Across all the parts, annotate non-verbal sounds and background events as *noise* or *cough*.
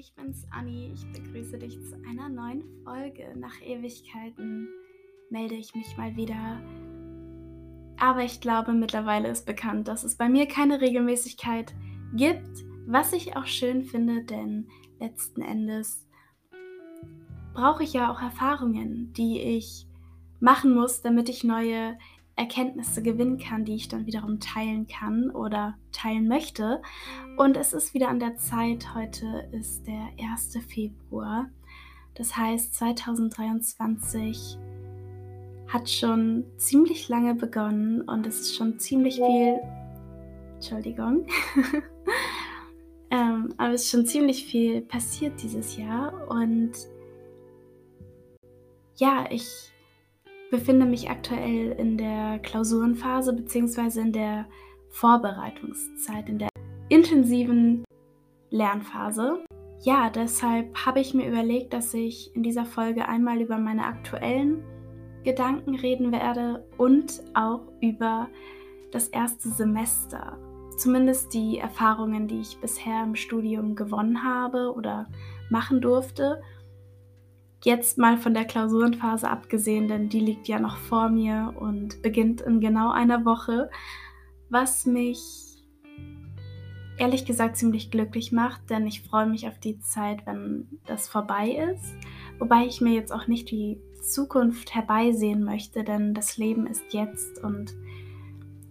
ich bin's Anni. Ich begrüße dich zu einer neuen Folge. Nach Ewigkeiten melde ich mich mal wieder. Aber ich glaube, mittlerweile ist bekannt, dass es bei mir keine Regelmäßigkeit gibt, was ich auch schön finde, denn letzten Endes brauche ich ja auch Erfahrungen, die ich machen muss, damit ich neue Erkenntnisse gewinnen kann, die ich dann wiederum teilen kann oder teilen möchte. Und es ist wieder an der Zeit. Heute ist der 1. Februar. Das heißt, 2023 hat schon ziemlich lange begonnen und es ist schon ziemlich viel. Entschuldigung. *laughs* ähm, aber es ist schon ziemlich viel passiert dieses Jahr und ja, ich befinde mich aktuell in der Klausurenphase bzw. in der Vorbereitungszeit, in der intensiven Lernphase. Ja, deshalb habe ich mir überlegt, dass ich in dieser Folge einmal über meine aktuellen Gedanken reden werde und auch über das erste Semester. Zumindest die Erfahrungen, die ich bisher im Studium gewonnen habe oder machen durfte Jetzt mal von der Klausurenphase abgesehen, denn die liegt ja noch vor mir und beginnt in genau einer Woche, was mich ehrlich gesagt ziemlich glücklich macht, denn ich freue mich auf die Zeit, wenn das vorbei ist. Wobei ich mir jetzt auch nicht die Zukunft herbeisehen möchte, denn das Leben ist jetzt und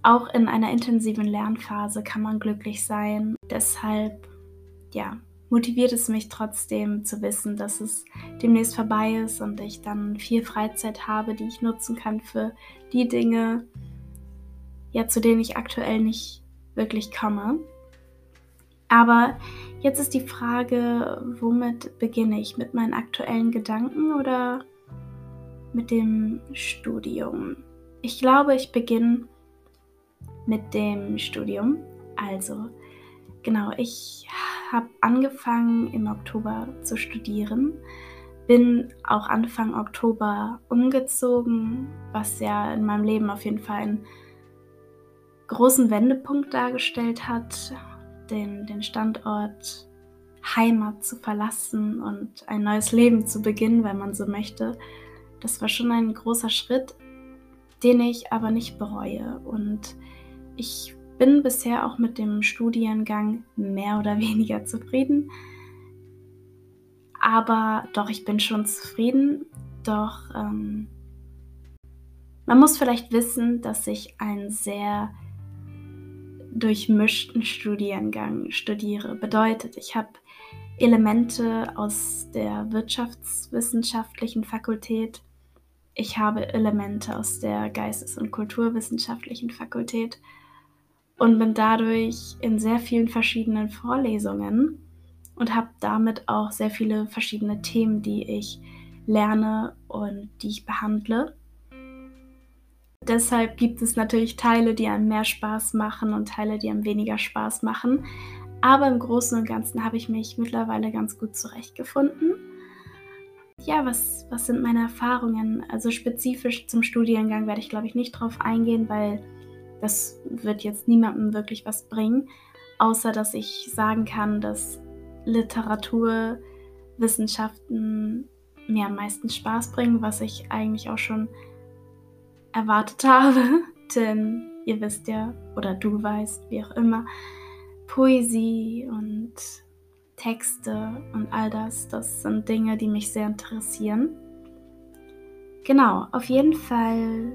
auch in einer intensiven Lernphase kann man glücklich sein. Deshalb, ja, motiviert es mich trotzdem zu wissen, dass es demnächst vorbei ist und ich dann viel Freizeit habe, die ich nutzen kann für die Dinge, ja, zu denen ich aktuell nicht wirklich komme. Aber jetzt ist die Frage, womit beginne ich? Mit meinen aktuellen Gedanken oder mit dem Studium? Ich glaube, ich beginne mit dem Studium. Also, genau, ich habe angefangen im Oktober zu studieren, bin auch Anfang Oktober umgezogen, was ja in meinem Leben auf jeden Fall einen großen Wendepunkt dargestellt hat, den, den Standort Heimat zu verlassen und ein neues Leben zu beginnen, wenn man so möchte. Das war schon ein großer Schritt, den ich aber nicht bereue. Und ich bin bisher auch mit dem Studiengang mehr oder weniger zufrieden. Aber doch, ich bin schon zufrieden. Doch ähm, man muss vielleicht wissen, dass ich einen sehr durchmischten Studiengang studiere. Bedeutet, ich habe Elemente aus der wirtschaftswissenschaftlichen Fakultät. Ich habe Elemente aus der geistes- und kulturwissenschaftlichen Fakultät und bin dadurch in sehr vielen verschiedenen Vorlesungen und habe damit auch sehr viele verschiedene Themen, die ich lerne und die ich behandle. Deshalb gibt es natürlich Teile, die einem mehr Spaß machen und Teile, die einem weniger Spaß machen. Aber im Großen und Ganzen habe ich mich mittlerweile ganz gut zurechtgefunden. Ja, was, was sind meine Erfahrungen? Also spezifisch zum Studiengang werde ich, glaube ich, nicht drauf eingehen, weil das wird jetzt niemandem wirklich was bringen, außer dass ich sagen kann, dass Literaturwissenschaften mir am meisten Spaß bringen, was ich eigentlich auch schon erwartet habe. *laughs* Denn ihr wisst ja, oder du weißt, wie auch immer, Poesie und Texte und all das, das sind Dinge, die mich sehr interessieren. Genau, auf jeden Fall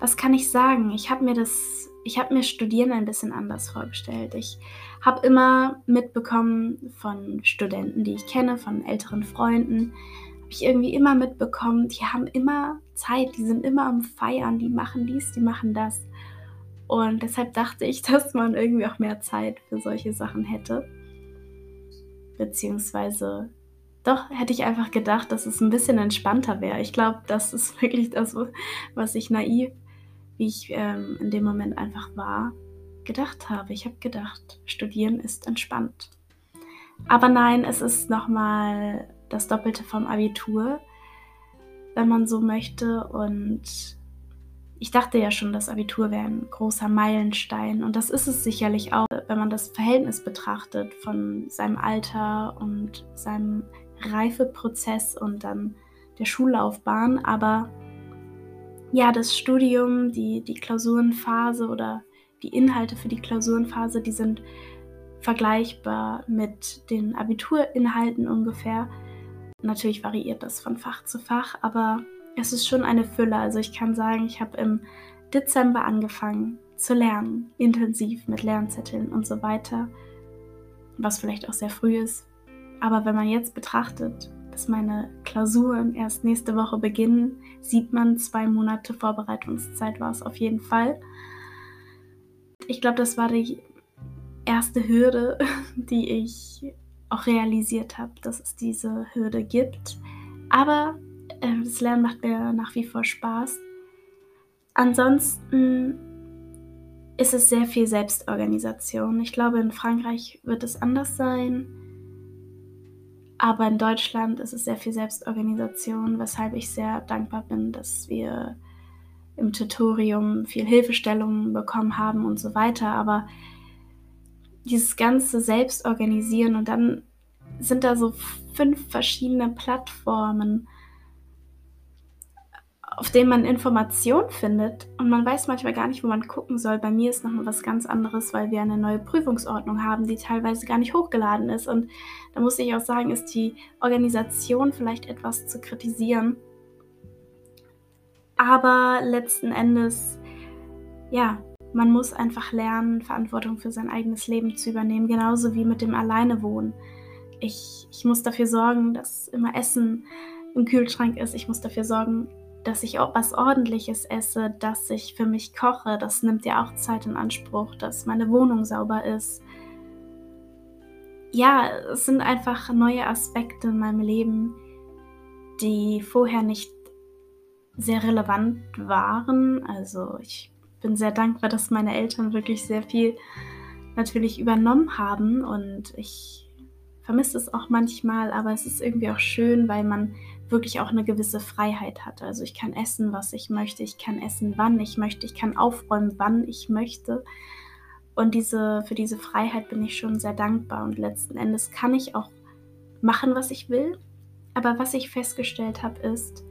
was kann ich sagen? Ich habe mir das, ich habe mir Studieren ein bisschen anders vorgestellt. Ich habe immer mitbekommen von Studenten, die ich kenne, von älteren Freunden, habe ich irgendwie immer mitbekommen, die haben immer Zeit, die sind immer am Feiern, die machen dies, die machen das. Und deshalb dachte ich, *laughs* dass man irgendwie auch mehr Zeit für solche Sachen hätte. Beziehungsweise doch hätte ich einfach gedacht, dass es ein bisschen entspannter wäre. Ich glaube, das ist *laughs* wirklich das, was ich naiv wie ich ähm, in dem Moment einfach war, gedacht habe. Ich habe gedacht, studieren ist entspannt. Aber nein, es ist nochmal das Doppelte vom Abitur, wenn man so möchte. Und ich dachte ja schon, das Abitur wäre ein großer Meilenstein. Und das ist es sicherlich auch. wenn man das Verhältnis betrachtet von seinem Alter und seinem Reifeprozess und dann der Schullaufbahn. Aber ja, das Studium, die, die Klausurenphase oder die Inhalte für die Klausurenphase, die sind vergleichbar mit den Abiturinhalten ungefähr. Natürlich variiert das von Fach zu Fach, aber es ist schon eine Fülle. Also ich kann sagen, ich habe im Dezember angefangen zu lernen, intensiv mit Lernzetteln und so weiter, was vielleicht auch sehr früh ist. Aber wenn man jetzt betrachtet, dass meine Klausuren erst nächste Woche beginnen, sieht man, zwei Monate Vorbereitungszeit war es auf jeden Fall. Ich glaube, das war die erste Hürde, *laughs* die ich auch realisiert habe, dass es diese Hürde gibt. Aber äh, das Lernen macht mir nach wie vor Spaß. Ansonsten ist es sehr viel Selbstorganisation. Ich glaube, in Frankreich wird es anders sein. Aber in Deutschland ist es sehr viel Selbstorganisation, weshalb ich sehr dankbar bin, dass wir im Tutorium viel Hilfestellungen bekommen haben und so weiter. Aber dieses ganze Selbstorganisieren und dann sind da so fünf verschiedene Plattformen, auf denen man Informationen findet und man weiß manchmal gar nicht, wo man gucken soll. Bei mir ist nochmal was ganz anderes, weil wir eine neue Prüfungsordnung haben, die teilweise gar nicht hochgeladen ist. Und da muss ich auch sagen, ist die Organisation vielleicht etwas zu kritisieren. Aber letzten Endes, ja, man muss einfach lernen, Verantwortung für sein eigenes Leben zu übernehmen, genauso wie mit dem Alleinewohnen. Ich, ich muss dafür sorgen, dass immer Essen im Kühlschrank ist. Ich muss dafür sorgen, dass ich auch was Ordentliches esse, dass ich für mich koche. Das nimmt ja auch Zeit in Anspruch, dass meine Wohnung sauber ist. Ja, es sind einfach neue Aspekte in meinem Leben, die vorher nicht sehr relevant waren. Also ich bin sehr dankbar, dass meine Eltern wirklich sehr viel natürlich übernommen haben und ich vermisse es auch manchmal, aber es ist irgendwie auch schön, weil man wirklich auch eine gewisse Freiheit hat. Also ich kann essen, was ich möchte, ich kann essen, wann ich möchte, ich kann aufräumen, wann ich möchte. Und diese, für diese Freiheit bin ich schon sehr dankbar. Und letzten Endes kann ich auch machen, was ich will. Aber was ich festgestellt habe, ist,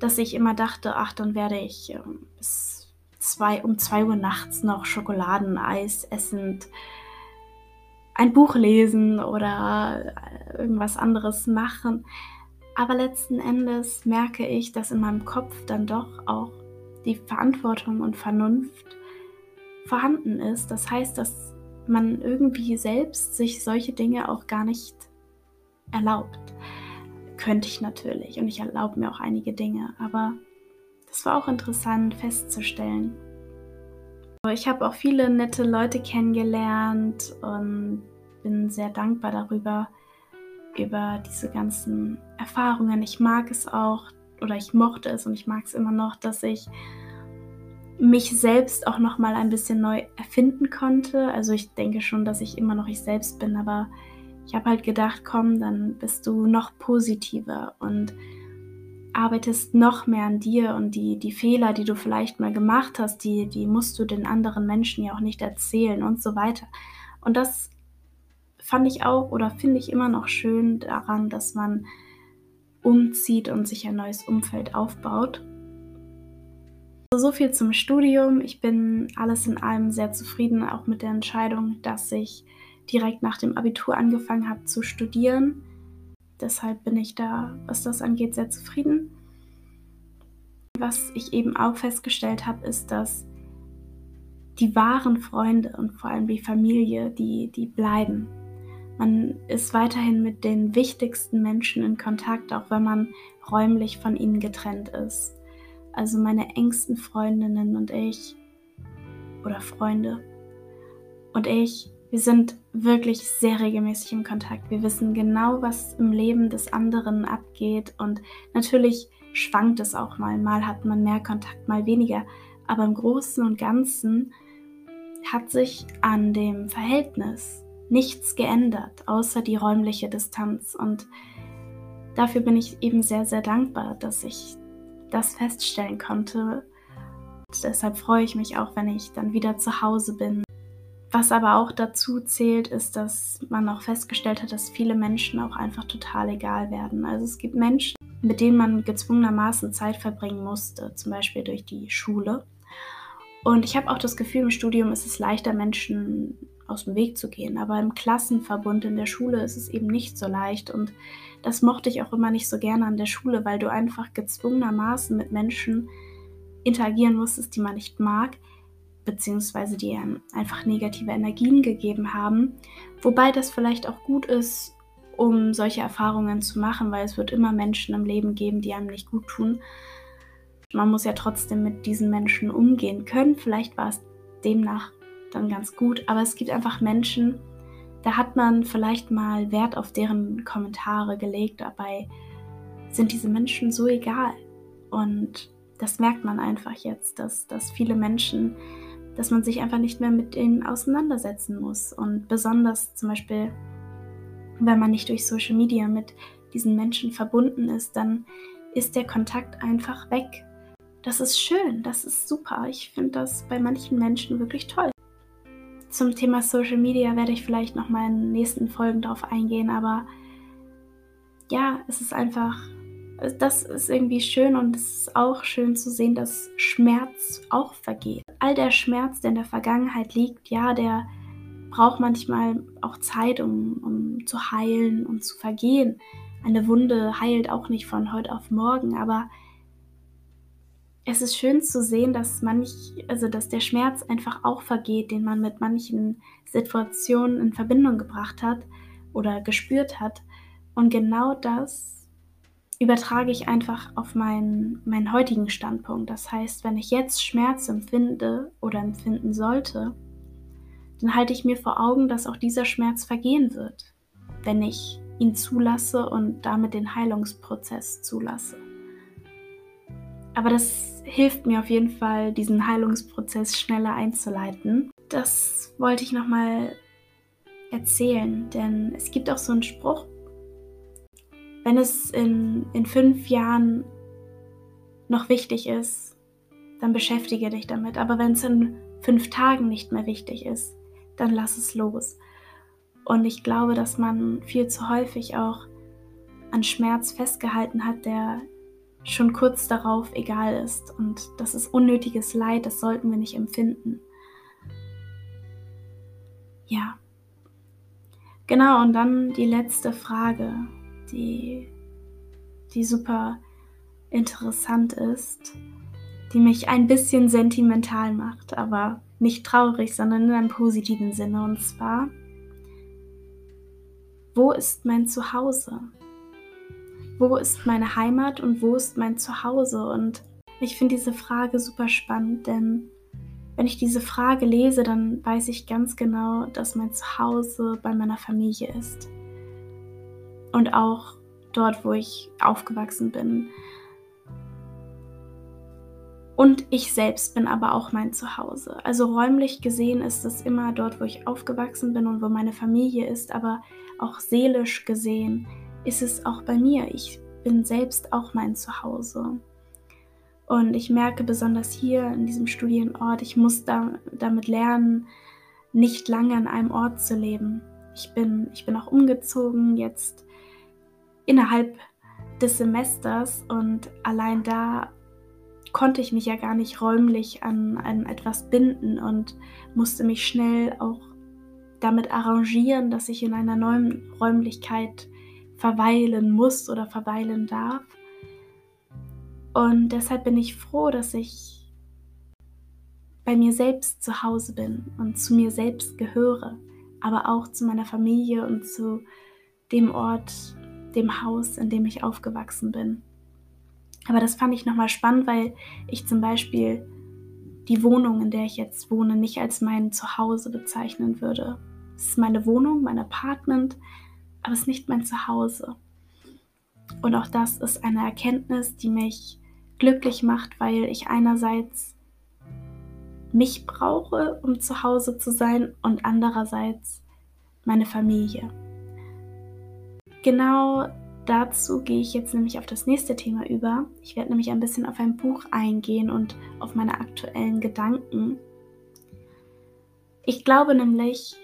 dass ich immer dachte, ach, dann werde ich ähm, bis zwei, um 2 Uhr nachts noch Schokoladeneis essend ein Buch lesen oder äh, irgendwas anderes machen. Aber letzten Endes merke ich, dass in meinem Kopf dann doch auch die Verantwortung und Vernunft vorhanden ist. Das heißt, dass man irgendwie selbst sich solche Dinge auch gar nicht erlaubt. Könnte ich natürlich und ich erlaube mir auch einige Dinge, aber das war auch interessant festzustellen. Ich habe auch viele nette Leute kennengelernt und bin sehr dankbar darüber, über diese ganzen Erfahrungen. Ich mag es auch oder ich mochte es und ich mag es immer noch, dass ich mich selbst auch noch mal ein bisschen neu erfinden konnte. Also ich denke schon, dass ich immer noch ich selbst bin, aber ich habe halt gedacht, komm, dann bist du noch positiver und arbeitest noch mehr an dir und die, die Fehler, die du vielleicht mal gemacht hast, die, die musst du den anderen Menschen ja auch nicht erzählen und so weiter. Und das fand ich auch oder finde ich immer noch schön daran, dass man umzieht und sich ein neues Umfeld aufbaut. So viel zum Studium. Ich bin alles in allem sehr zufrieden, auch mit der Entscheidung, dass ich direkt nach dem Abitur angefangen habe zu studieren. Deshalb bin ich da, was das angeht, sehr zufrieden. Was ich eben auch festgestellt habe, ist, dass die wahren Freunde und vor allem die Familie, die, die bleiben. Man ist weiterhin mit den wichtigsten Menschen in Kontakt, auch wenn man räumlich von ihnen getrennt ist. Also meine engsten Freundinnen und ich oder Freunde und ich, wir sind wirklich sehr regelmäßig im Kontakt. Wir wissen genau, was im Leben des anderen abgeht und natürlich schwankt es auch mal. Mal hat man mehr Kontakt, mal weniger. Aber im Großen und Ganzen hat sich an dem Verhältnis nichts geändert, außer die räumliche Distanz. Und dafür bin ich eben sehr, sehr dankbar, dass ich das feststellen konnte. Und deshalb freue ich mich auch, wenn ich dann wieder zu Hause bin. Was aber auch dazu zählt, ist, dass man auch festgestellt hat, dass viele Menschen auch einfach total egal werden. Also es gibt Menschen, mit denen man gezwungenermaßen Zeit verbringen musste, zum Beispiel durch die Schule. Und ich habe auch das Gefühl, im Studium ist es leichter, Menschen aus dem Weg zu gehen. Aber im Klassenverbund in der Schule ist es eben nicht so leicht. Und das mochte ich auch immer nicht so gerne an der Schule, weil du einfach gezwungenermaßen mit Menschen interagieren musstest, die man nicht mag, beziehungsweise die einem einfach negative Energien gegeben haben. Wobei das vielleicht auch gut ist, um solche Erfahrungen zu machen, weil es wird immer Menschen im Leben geben, die einem nicht gut tun. Man muss ja trotzdem mit diesen Menschen umgehen können. Vielleicht war es demnach dann ganz gut, aber es gibt einfach Menschen, da hat man vielleicht mal Wert auf deren Kommentare gelegt, dabei sind diese Menschen so egal. Und das merkt man einfach jetzt, dass, dass viele Menschen, dass man sich einfach nicht mehr mit ihnen auseinandersetzen muss. Und besonders zum Beispiel, wenn man nicht durch Social Media mit diesen Menschen verbunden ist, dann ist der Kontakt einfach weg. Das ist schön, das ist super. Ich finde das bei manchen Menschen wirklich toll. Zum Thema Social Media werde ich vielleicht noch mal in den nächsten Folgen darauf eingehen, aber ja, es ist einfach, das ist irgendwie schön und es ist auch schön zu sehen, dass Schmerz auch vergeht. All der Schmerz, der in der Vergangenheit liegt, ja, der braucht manchmal auch Zeit, um, um zu heilen und zu vergehen. Eine Wunde heilt auch nicht von heute auf morgen, aber es ist schön zu sehen, dass manch, also dass der Schmerz einfach auch vergeht, den man mit manchen Situationen in Verbindung gebracht hat oder gespürt hat. Und genau das übertrage ich einfach auf meinen, meinen heutigen Standpunkt. Das heißt, wenn ich jetzt Schmerz empfinde oder empfinden sollte, dann halte ich mir vor Augen, dass auch dieser Schmerz vergehen wird, wenn ich ihn zulasse und damit den Heilungsprozess zulasse. Aber das hilft mir auf jeden Fall, diesen Heilungsprozess schneller einzuleiten. Das wollte ich nochmal erzählen, denn es gibt auch so einen Spruch, wenn es in, in fünf Jahren noch wichtig ist, dann beschäftige dich damit. Aber wenn es in fünf Tagen nicht mehr wichtig ist, dann lass es los. Und ich glaube, dass man viel zu häufig auch an Schmerz festgehalten hat, der schon kurz darauf egal ist. Und das ist unnötiges Leid, das sollten wir nicht empfinden. Ja. Genau, und dann die letzte Frage, die, die super interessant ist, die mich ein bisschen sentimental macht, aber nicht traurig, sondern in einem positiven Sinne. Und zwar, wo ist mein Zuhause? Wo ist meine Heimat und wo ist mein Zuhause? Und ich finde diese Frage super spannend, denn wenn ich diese Frage lese, dann weiß ich ganz genau, dass mein Zuhause bei meiner Familie ist. Und auch dort, wo ich aufgewachsen bin. Und ich selbst bin aber auch mein Zuhause. Also räumlich gesehen ist es immer dort, wo ich aufgewachsen bin und wo meine Familie ist, aber auch seelisch gesehen ist es auch bei mir. Ich bin selbst auch mein Zuhause. Und ich merke besonders hier in diesem Studienort, ich muss da, damit lernen, nicht lange an einem Ort zu leben. Ich bin, ich bin auch umgezogen jetzt innerhalb des Semesters und allein da konnte ich mich ja gar nicht räumlich an, an etwas binden und musste mich schnell auch damit arrangieren, dass ich in einer neuen Räumlichkeit verweilen muss oder verweilen darf. Und deshalb bin ich froh, dass ich bei mir selbst zu Hause bin und zu mir selbst gehöre, aber auch zu meiner Familie und zu dem Ort, dem Haus, in dem ich aufgewachsen bin. Aber das fand ich nochmal spannend, weil ich zum Beispiel die Wohnung, in der ich jetzt wohne, nicht als mein Zuhause bezeichnen würde. Es ist meine Wohnung, mein Apartment, aber es ist nicht mein Zuhause. Und auch das ist eine Erkenntnis, die mich glücklich macht, weil ich einerseits mich brauche, um zu Hause zu sein und andererseits meine Familie. Genau dazu gehe ich jetzt nämlich auf das nächste Thema über. Ich werde nämlich ein bisschen auf ein Buch eingehen und auf meine aktuellen Gedanken. Ich glaube nämlich,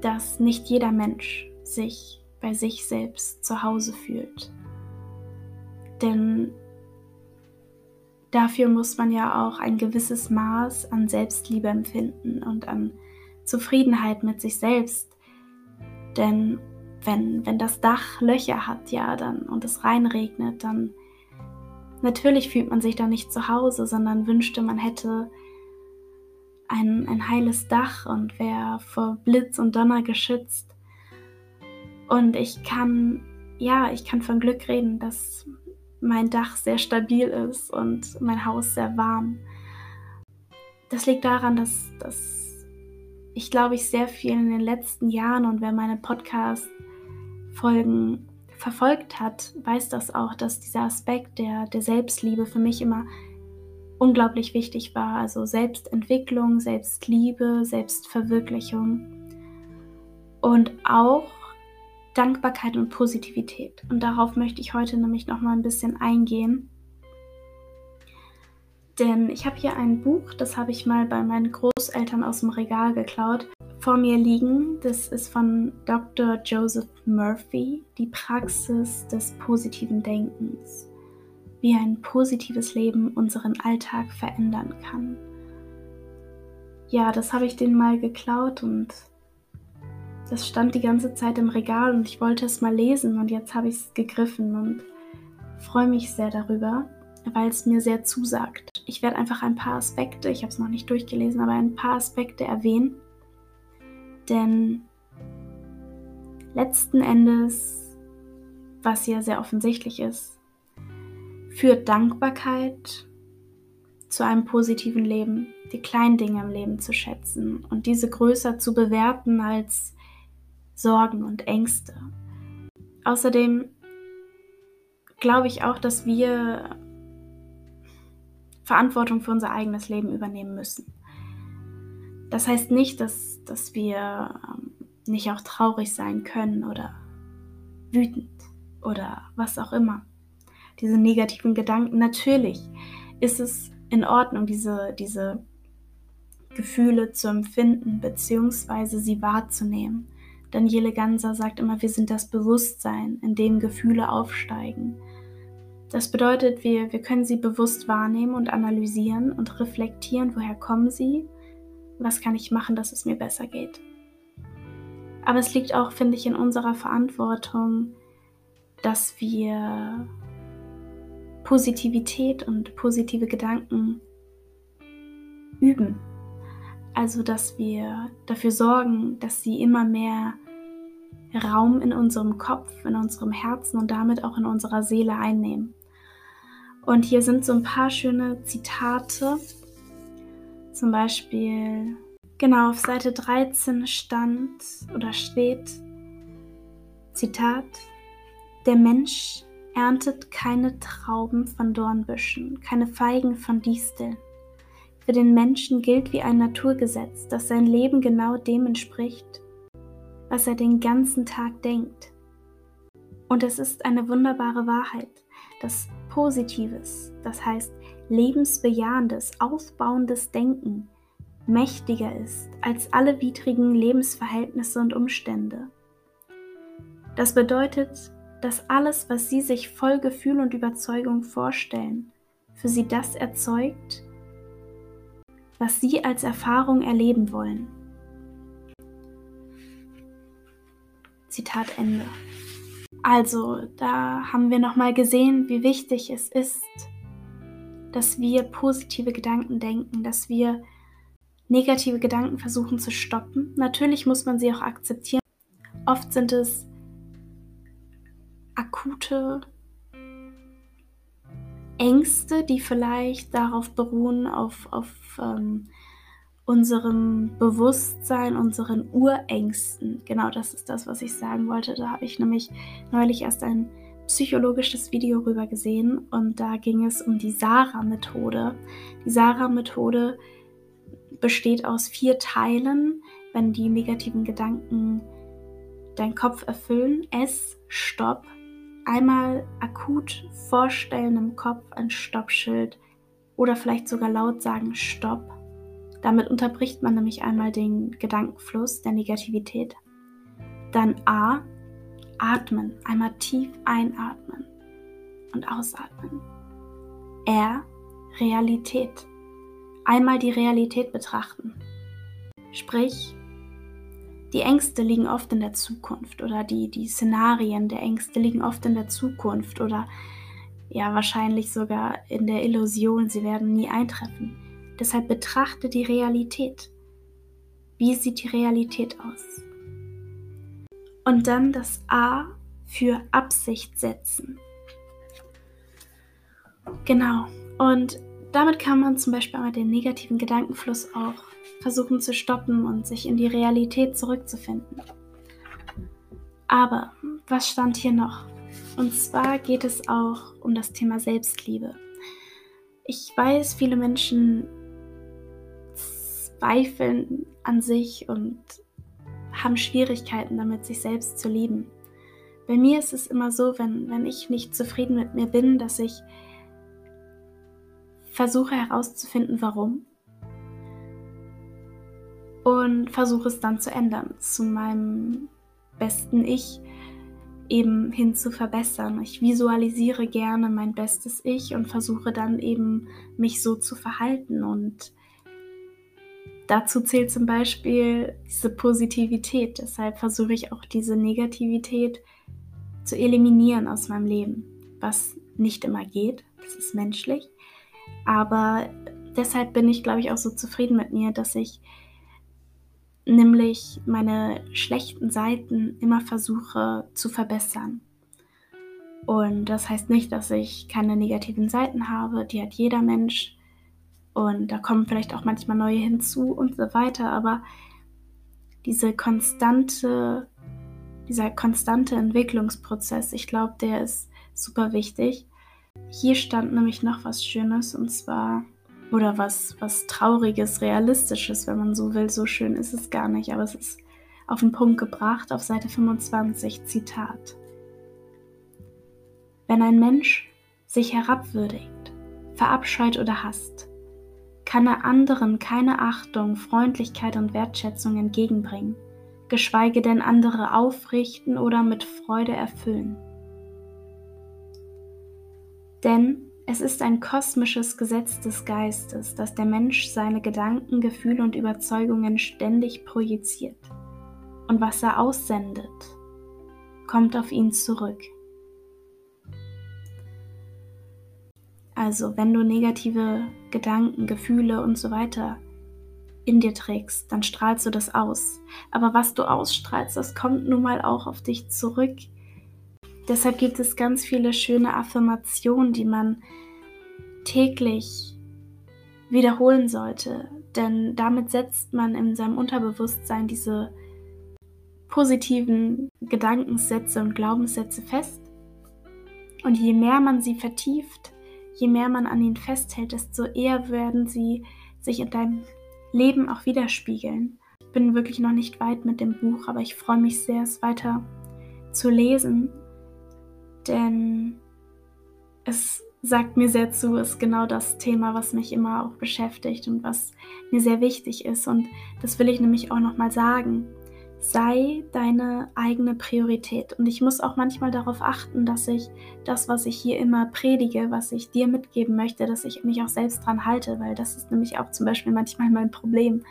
dass nicht jeder Mensch sich bei sich selbst zu Hause fühlt. Denn dafür muss man ja auch ein gewisses Maß an Selbstliebe empfinden und an Zufriedenheit mit sich selbst. Denn wenn, wenn das Dach Löcher hat, ja, dann und es reinregnet, dann natürlich fühlt man sich da nicht zu Hause, sondern wünschte, man hätte ein, ein heiles Dach und wäre vor Blitz und Donner geschützt. Und ich kann, ja, ich kann von Glück reden, dass mein Dach sehr stabil ist und mein Haus sehr warm. Das liegt daran, dass, dass ich glaube ich sehr viel in den letzten Jahren und wer meine Podcast-Folgen verfolgt hat, weiß das auch, dass dieser Aspekt der, der Selbstliebe für mich immer unglaublich wichtig war. Also Selbstentwicklung, Selbstliebe, Selbstverwirklichung und auch Dankbarkeit und Positivität. Und darauf möchte ich heute nämlich noch mal ein bisschen eingehen. Denn ich habe hier ein Buch, das habe ich mal bei meinen Großeltern aus dem Regal geklaut, vor mir liegen. Das ist von Dr. Joseph Murphy, die Praxis des positiven Denkens, wie ein positives Leben unseren Alltag verändern kann. Ja, das habe ich den mal geklaut und das stand die ganze Zeit im Regal und ich wollte es mal lesen und jetzt habe ich es gegriffen und freue mich sehr darüber, weil es mir sehr zusagt. Ich werde einfach ein paar Aspekte, ich habe es noch nicht durchgelesen, aber ein paar Aspekte erwähnen, denn letzten Endes, was ja sehr offensichtlich ist, führt Dankbarkeit zu einem positiven Leben, die kleinen Dinge im Leben zu schätzen und diese größer zu bewerten als Sorgen und Ängste. Außerdem glaube ich auch, dass wir Verantwortung für unser eigenes Leben übernehmen müssen. Das heißt nicht, dass, dass wir ähm, nicht auch traurig sein können oder wütend oder was auch immer. Diese negativen Gedanken, natürlich ist es in Ordnung, diese, diese Gefühle zu empfinden bzw. sie wahrzunehmen. Daniele Ganser sagt immer, wir sind das Bewusstsein, in dem Gefühle aufsteigen. Das bedeutet, wir, wir können sie bewusst wahrnehmen und analysieren und reflektieren, woher kommen sie, was kann ich machen, dass es mir besser geht. Aber es liegt auch, finde ich, in unserer Verantwortung, dass wir Positivität und positive Gedanken üben. Also, dass wir dafür sorgen, dass sie immer mehr Raum in unserem Kopf, in unserem Herzen und damit auch in unserer Seele einnehmen. Und hier sind so ein paar schöne Zitate. Zum Beispiel, genau auf Seite 13 stand oder steht, Zitat, der Mensch erntet keine Trauben von Dornbüschen, keine Feigen von Disteln. Für den Menschen gilt wie ein Naturgesetz, dass sein Leben genau dem entspricht, was er den ganzen Tag denkt. Und es ist eine wunderbare Wahrheit, dass Positives, das heißt lebensbejahendes, aufbauendes Denken, mächtiger ist als alle widrigen Lebensverhältnisse und Umstände. Das bedeutet, dass alles, was Sie sich voll Gefühl und Überzeugung vorstellen, für Sie das erzeugt, was Sie als Erfahrung erleben wollen. Zitat Ende. Also, da haben wir nochmal gesehen, wie wichtig es ist, dass wir positive Gedanken denken, dass wir negative Gedanken versuchen zu stoppen. Natürlich muss man sie auch akzeptieren. Oft sind es akute Ängste, die vielleicht darauf beruhen, auf, auf ähm, unserem Bewusstsein, unseren Urängsten. Genau das ist das, was ich sagen wollte. Da habe ich nämlich neulich erst ein psychologisches Video rüber gesehen und da ging es um die Sarah-Methode. Die Sarah-Methode besteht aus vier Teilen, wenn die negativen Gedanken deinen Kopf erfüllen. S, Stopp. Einmal akut vorstellen im Kopf ein Stoppschild oder vielleicht sogar laut sagen Stopp Damit unterbricht man nämlich einmal den Gedankenfluss der Negativität. Dann A, atmen, einmal tief einatmen und ausatmen. R, Realität, einmal die Realität betrachten. Sprich, die Ängste liegen oft in der Zukunft oder die, die Szenarien der Ängste liegen oft in der Zukunft oder ja wahrscheinlich sogar in der Illusion, sie werden nie eintreffen. Deshalb betrachte die Realität. Wie sieht die Realität aus? Und dann das A für Absicht setzen. Genau. Und damit kann man zum Beispiel einmal den negativen Gedankenfluss auch versuchen zu stoppen und sich in die Realität zurückzufinden. Aber was stand hier noch? Und zwar geht es auch um das Thema Selbstliebe. Ich weiß, viele Menschen zweifeln an sich und haben Schwierigkeiten damit, sich selbst zu lieben. Bei mir ist es immer so, wenn, wenn ich nicht zufrieden mit mir bin, dass ich versuche herauszufinden, warum. Und versuche es dann zu ändern, zu meinem besten Ich eben hin zu verbessern. Ich visualisiere gerne mein bestes Ich und versuche dann eben mich so zu verhalten. Und dazu zählt zum Beispiel diese Positivität. Deshalb versuche ich auch diese Negativität zu eliminieren aus meinem Leben, was nicht immer geht. Das ist menschlich. Aber deshalb bin ich, glaube ich, auch so zufrieden mit mir, dass ich nämlich meine schlechten Seiten immer versuche zu verbessern. Und das heißt nicht, dass ich keine negativen Seiten habe, die hat jeder Mensch. Und da kommen vielleicht auch manchmal neue hinzu und so weiter. Aber diese konstante, dieser konstante Entwicklungsprozess, ich glaube, der ist super wichtig. Hier stand nämlich noch was Schönes und zwar oder was, was Trauriges, Realistisches, wenn man so will. So schön ist es gar nicht, aber es ist auf den Punkt gebracht auf Seite 25, Zitat. Wenn ein Mensch sich herabwürdigt, verabscheut oder hasst, kann er anderen keine Achtung, Freundlichkeit und Wertschätzung entgegenbringen, geschweige denn andere aufrichten oder mit Freude erfüllen. Denn es ist ein kosmisches Gesetz des Geistes, dass der Mensch seine Gedanken, Gefühle und Überzeugungen ständig projiziert. Und was er aussendet, kommt auf ihn zurück. Also wenn du negative Gedanken, Gefühle und so weiter in dir trägst, dann strahlst du das aus. Aber was du ausstrahlst, das kommt nun mal auch auf dich zurück. Deshalb gibt es ganz viele schöne Affirmationen, die man täglich wiederholen sollte. Denn damit setzt man in seinem Unterbewusstsein diese positiven Gedankensätze und Glaubenssätze fest. Und je mehr man sie vertieft, je mehr man an ihnen festhält, desto eher werden sie sich in deinem Leben auch widerspiegeln. Ich bin wirklich noch nicht weit mit dem Buch, aber ich freue mich sehr, es weiter zu lesen denn es sagt mir sehr zu, ist genau das Thema, was mich immer auch beschäftigt und was mir sehr wichtig ist. Und das will ich nämlich auch nochmal sagen. Sei deine eigene Priorität. Und ich muss auch manchmal darauf achten, dass ich das, was ich hier immer predige, was ich dir mitgeben möchte, dass ich mich auch selbst dran halte, weil das ist nämlich auch zum Beispiel manchmal mein Problem.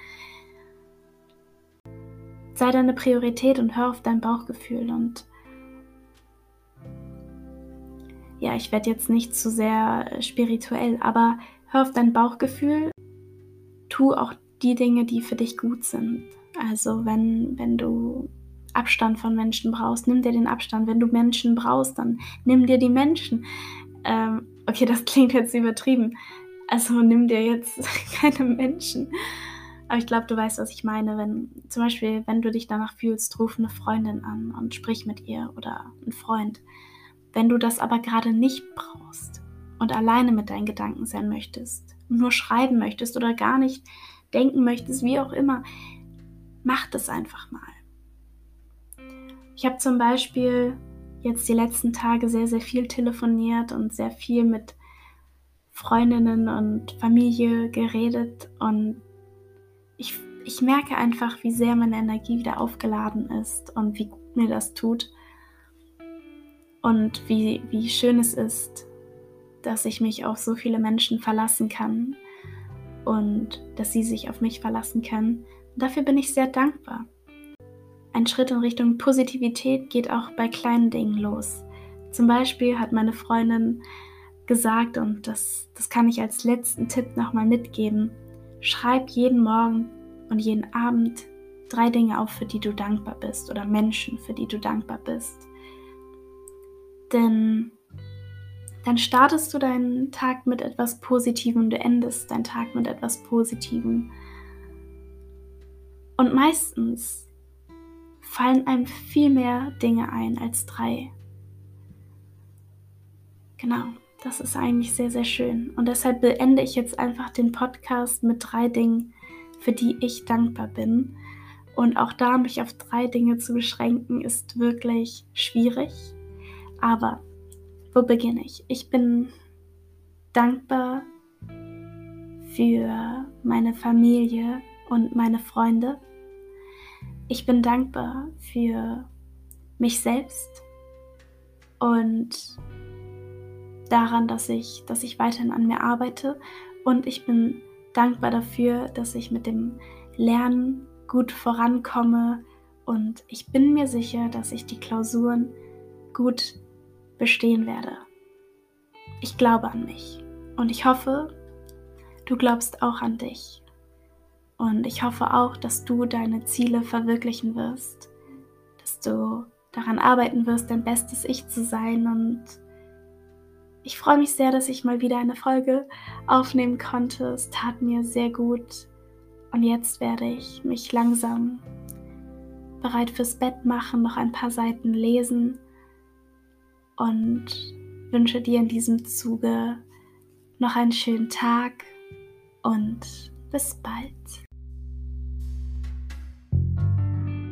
Sei deine Priorität und hör auf dein Bauchgefühl und ja, ich werde jetzt nicht zu sehr äh, spirituell, aber hör auf dein Bauchgefühl, tu auch die Dinge, die für dich gut sind. Also wenn, wenn du Abstand von Menschen brauchst, nimm dir den Abstand. Wenn du Menschen brauchst, dann nimm dir die Menschen. Ähm, okay, das *laughs* klingt jetzt übertrieben. Also nimm dir jetzt *laughs* keine Menschen. Aber ich glaube, du weißt, was ich meine. Wenn zum Beispiel, wenn du dich danach fühlst, ruf eine Freundin an und sprich mit ihr oder einen Freund. Wenn du das aber gerade nicht brauchst und alleine mit deinen Gedanken sein möchtest, nur schreiben möchtest oder gar nicht denken möchtest, wie auch immer, mach das einfach mal. Ich habe zum Beispiel jetzt die letzten Tage sehr, sehr viel telefoniert und sehr viel mit Freundinnen und Familie geredet und ich, ich merke einfach, wie sehr meine Energie wieder aufgeladen ist und wie gut mir das tut. Und wie, wie schön es ist, dass ich mich auf so viele Menschen verlassen kann und dass sie sich auf mich verlassen können. Dafür bin ich sehr dankbar. Ein Schritt in Richtung Positivität geht auch bei kleinen Dingen los. Zum Beispiel hat meine Freundin gesagt, und das, das kann ich als letzten Tipp nochmal mitgeben, schreib jeden Morgen und jeden Abend drei Dinge auf, für die du dankbar bist oder Menschen, für die du dankbar bist. Denn dann startest du deinen Tag mit etwas Positivem, du endest deinen Tag mit etwas Positivem. Und meistens fallen einem viel mehr Dinge ein als drei. Genau, das ist eigentlich sehr, sehr schön. Und deshalb beende ich jetzt einfach den Podcast mit drei Dingen, für die ich dankbar bin. Und auch da mich auf drei Dinge zu beschränken, ist wirklich schwierig. Aber wo beginne ich? Ich bin dankbar für meine Familie und meine Freunde. Ich bin dankbar für mich selbst und daran, dass ich, dass ich weiterhin an mir arbeite. Und ich bin dankbar dafür, dass ich mit dem Lernen gut vorankomme. Und ich bin mir sicher, dass ich die Klausuren gut bestehen werde. Ich glaube an mich und ich hoffe, du glaubst auch an dich. Und ich hoffe auch, dass du deine Ziele verwirklichen wirst, dass du daran arbeiten wirst, dein bestes Ich zu sein. Und ich freue mich sehr, dass ich mal wieder eine Folge aufnehmen konnte. Es tat mir sehr gut. Und jetzt werde ich mich langsam bereit fürs Bett machen, noch ein paar Seiten lesen und wünsche dir in diesem Zuge noch einen schönen Tag und bis bald.